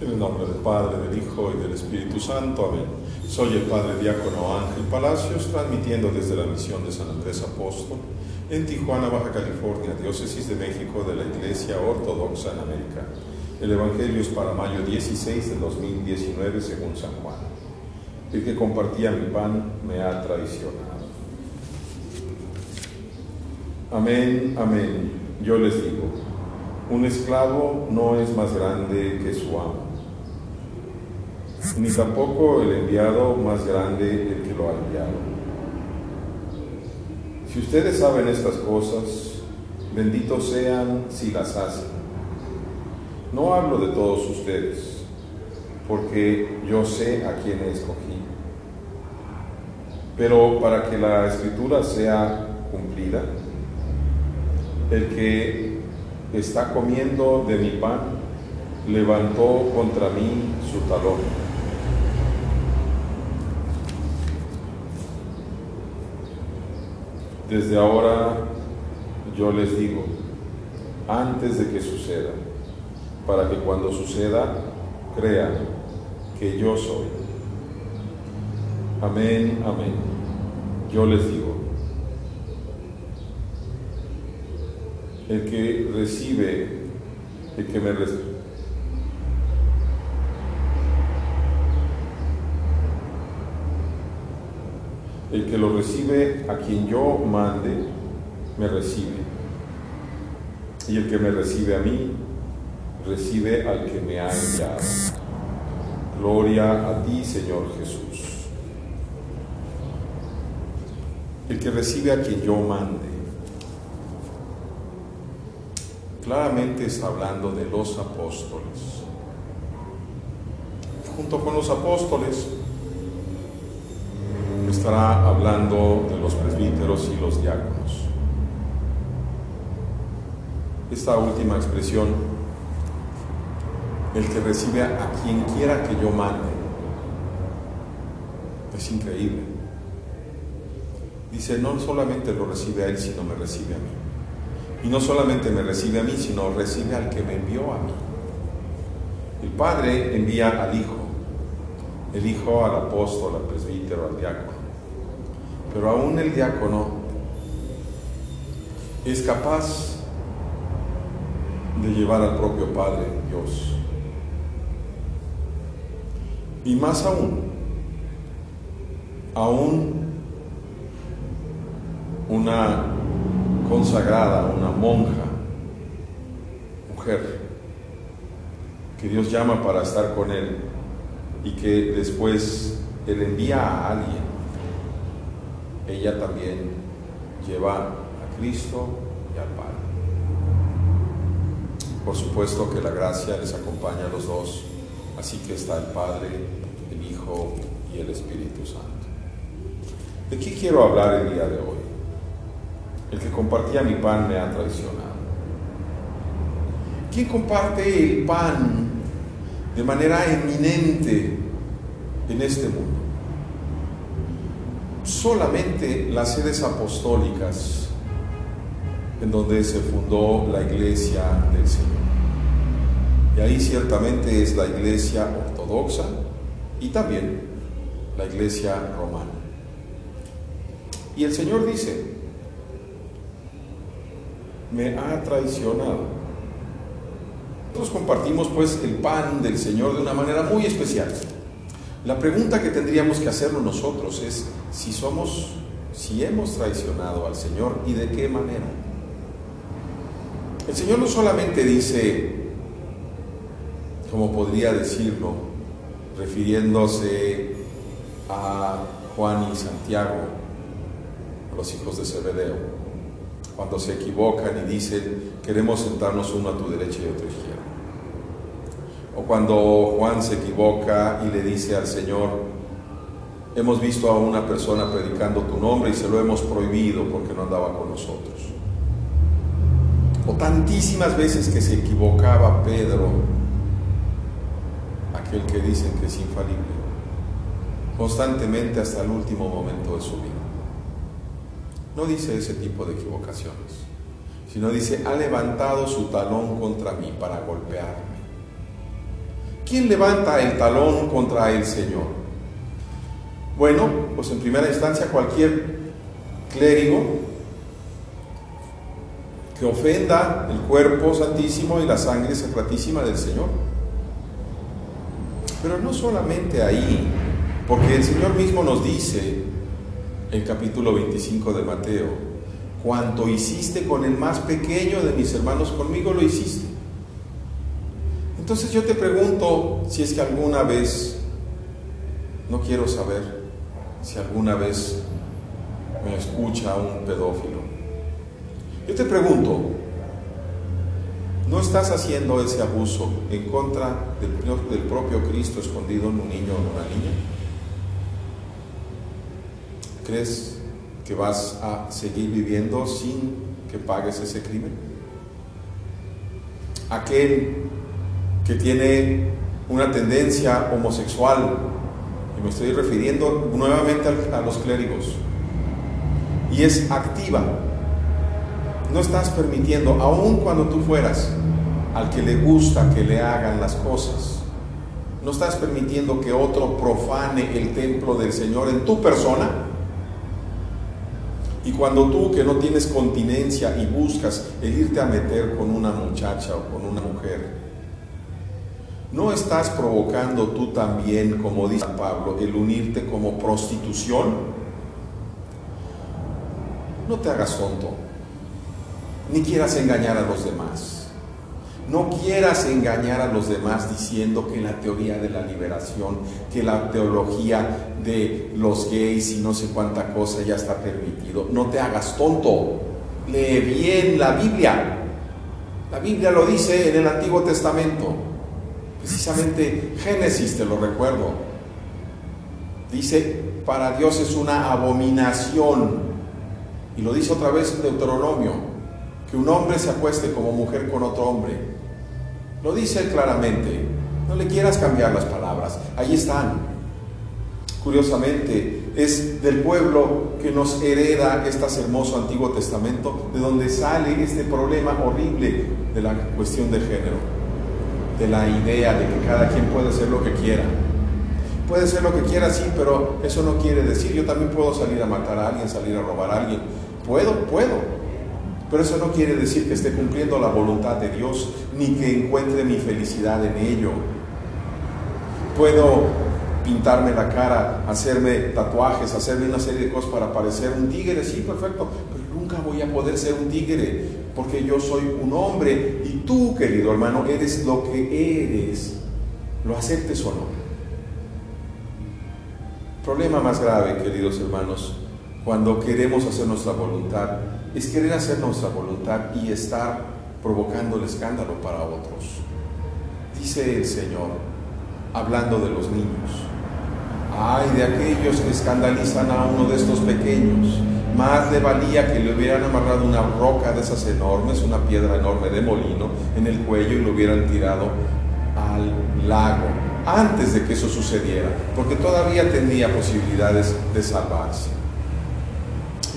En el nombre del Padre, del Hijo y del Espíritu Santo. Amén. Soy el Padre Diácono Ángel Palacios, transmitiendo desde la misión de San Andrés Apóstol en Tijuana, Baja California, diócesis de México de la Iglesia Ortodoxa en América. El Evangelio es para mayo 16 de 2019 según San Juan. El que compartía mi pan me ha traicionado. Amén, amén. Yo les digo, un esclavo no es más grande que su amo, ni tampoco el enviado más grande el que lo ha enviado. Si ustedes saben estas cosas, benditos sean si las hacen. No hablo de todos ustedes, porque yo sé a quién escogí. Pero para que la escritura sea cumplida, el que está comiendo de mi pan levantó contra mí su talón. Desde ahora yo les digo, antes de que suceda, para que cuando suceda crean que yo soy. Amén, amén. Yo les digo, el que recibe, el que me recibe. El que lo recibe a quien yo mande, me recibe. Y el que me recibe a mí, recibe al que me ha enviado. Gloria a ti, Señor Jesús. El que recibe a quien yo mande. Claramente está hablando de los apóstoles. Junto con los apóstoles estará hablando de los presbíteros y los diáconos. Esta última expresión, el que recibe a quien quiera que yo mande, es increíble. Dice, no solamente lo recibe a él, sino me recibe a mí. Y no solamente me recibe a mí, sino recibe al que me envió a mí. El Padre envía al Hijo, el Hijo al apóstol, al presbítero, al diácono. Pero aún el diácono es capaz de llevar al propio Padre Dios. Y más aún, aún una consagrada, una monja, mujer, que Dios llama para estar con Él y que después Él envía a alguien ella también lleva a Cristo y al Padre. Por supuesto que la gracia les acompaña a los dos, así que está el Padre, el Hijo y el Espíritu Santo. ¿De qué quiero hablar el día de hoy? El que compartía mi pan me ha traicionado. ¿Quién comparte el pan de manera eminente en este mundo? Solamente las sedes apostólicas en donde se fundó la iglesia del Señor. Y ahí ciertamente es la iglesia ortodoxa y también la iglesia romana. Y el Señor dice, me ha traicionado. Nosotros compartimos pues el pan del Señor de una manera muy especial. La pregunta que tendríamos que hacernos nosotros es si somos, si hemos traicionado al Señor y de qué manera. El Señor no solamente dice, como podría decirlo, refiriéndose a Juan y Santiago, los hijos de Zebedeo, cuando se equivocan y dicen, queremos sentarnos uno a tu derecha y otro a tu izquierda. O cuando Juan se equivoca y le dice al Señor, hemos visto a una persona predicando tu nombre y se lo hemos prohibido porque no andaba con nosotros. O tantísimas veces que se equivocaba Pedro, aquel que dicen que es infalible, constantemente hasta el último momento de su vida. No dice ese tipo de equivocaciones, sino dice, ha levantado su talón contra mí para golpearme. ¿Quién levanta el talón contra el Señor? Bueno, pues en primera instancia cualquier clérigo que ofenda el cuerpo santísimo y la sangre sacratísima del Señor. Pero no solamente ahí, porque el Señor mismo nos dice en capítulo 25 de Mateo, cuanto hiciste con el más pequeño de mis hermanos, conmigo lo hiciste. Entonces yo te pregunto si es que alguna vez, no quiero saber si alguna vez me escucha un pedófilo. Yo te pregunto, ¿no estás haciendo ese abuso en contra del, propio Cristo escondido en un niño o en una niña? ¿Crees que vas a seguir viviendo sin que pagues ese crimen? Aquel que tiene una tendencia homosexual, y me estoy refiriendo nuevamente a los clérigos, y es activa, no estás permitiendo, aun cuando tú fueras al que le gusta que le hagan las cosas, no estás permitiendo que otro profane el templo del Señor en tu persona, y cuando tú que no tienes continencia y buscas el irte a meter con una muchacha o con una mujer, ¿no estás provocando tú también, como dice Pablo, el unirte como prostitución? No te hagas tonto, ni quieras engañar a los demás. No quieras engañar a los demás diciendo que la teoría de la liberación, que la teología de los gays y no sé cuánta cosa ya está permitido. No te hagas tonto. Lee bien la Biblia. La Biblia lo dice en el Antiguo Testamento. Precisamente Génesis, te lo recuerdo. Dice, para Dios es una abominación. Y lo dice otra vez en Deuteronomio, que un hombre se acueste como mujer con otro hombre. Lo dice claramente. No le quieras cambiar las palabras. Ahí están. Curiosamente, es del pueblo que nos hereda este hermoso Antiguo Testamento, de donde sale este problema horrible de la cuestión de género, de la idea de que cada quien puede hacer lo que quiera. Puede ser lo que quiera, sí, pero eso no quiere decir, yo también puedo salir a matar a alguien, salir a robar a alguien. Puedo, puedo, pero eso no quiere decir que esté cumpliendo la voluntad de Dios, ni que encuentre mi felicidad en ello. Puedo pintarme la cara, hacerme tatuajes, hacerme una serie de cosas para parecer un tigre, sí, perfecto, pero nunca voy a poder ser un tigre, porque yo soy un hombre tú, querido hermano, eres lo que eres, lo aceptes o no. Problema más grave, queridos hermanos, cuando queremos hacer nuestra voluntad es querer hacer nuestra voluntad y estar provocando el escándalo para otros. Dice el Señor, hablando de los niños, ay de aquellos que escandalizan a uno de estos pequeños, más le valía que le hubieran amarrado una roca de esas enormes, una piedra enorme de molino, en el cuello y lo hubieran tirado al lago antes de que eso sucediera, porque todavía tenía posibilidades de salvarse.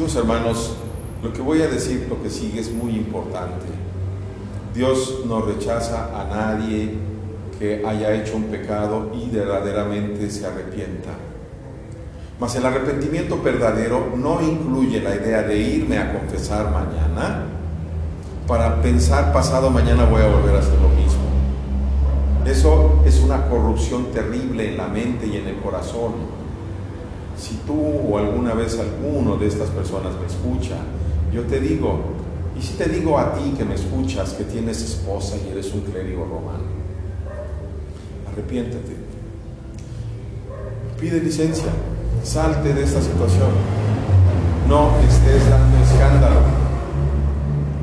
Los hermanos, lo que voy a decir, lo que sigue es muy importante. Dios no rechaza a nadie que haya hecho un pecado y verdaderamente se arrepienta. Mas el arrepentimiento verdadero no incluye la idea de irme a confesar mañana para pensar pasado mañana voy a volver a hacer lo mismo. Eso es una corrupción terrible en la mente y en el corazón. Si tú o alguna vez alguno de estas personas me escucha yo te digo, y si te digo a ti que me escuchas, que tienes esposa y eres un clérigo romano, arrepiéntate, pide licencia, salte de esta situación, no estés dando escándalo.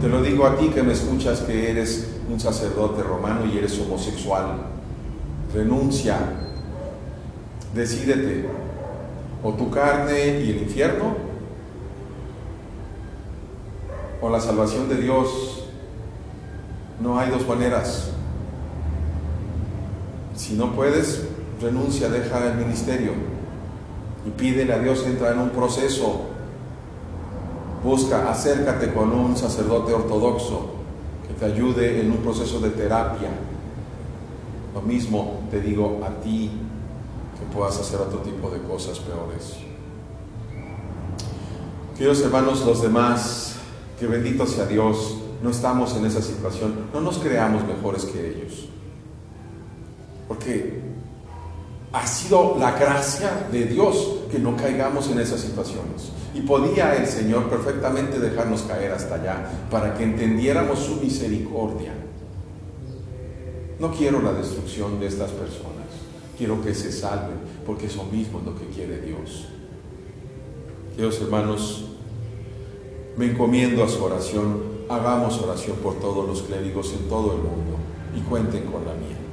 Te lo digo a ti que me escuchas que eres un sacerdote romano y eres homosexual. Renuncia, decídete, o tu carne y el infierno, con la salvación de Dios no hay dos maneras. Si no puedes, renuncia, deja el ministerio y pídele a Dios entrar en un proceso. Busca, acércate con un sacerdote ortodoxo que te ayude en un proceso de terapia. Lo mismo te digo a ti que puedas hacer otro tipo de cosas peores. Queridos hermanos, los demás, que bendito sea Dios, no estamos en esa situación, no nos creamos mejores que ellos. Porque ha sido la gracia de Dios que no caigamos en esas situaciones. Y podía el Señor perfectamente dejarnos caer hasta allá para que entendiéramos su misericordia. No quiero la destrucción de estas personas, quiero que se salven, porque eso mismo es lo que quiere Dios. Dios hermanos, me encomiendo a su oración, hagamos oración por todos los clérigos en todo el mundo y cuenten con la mía.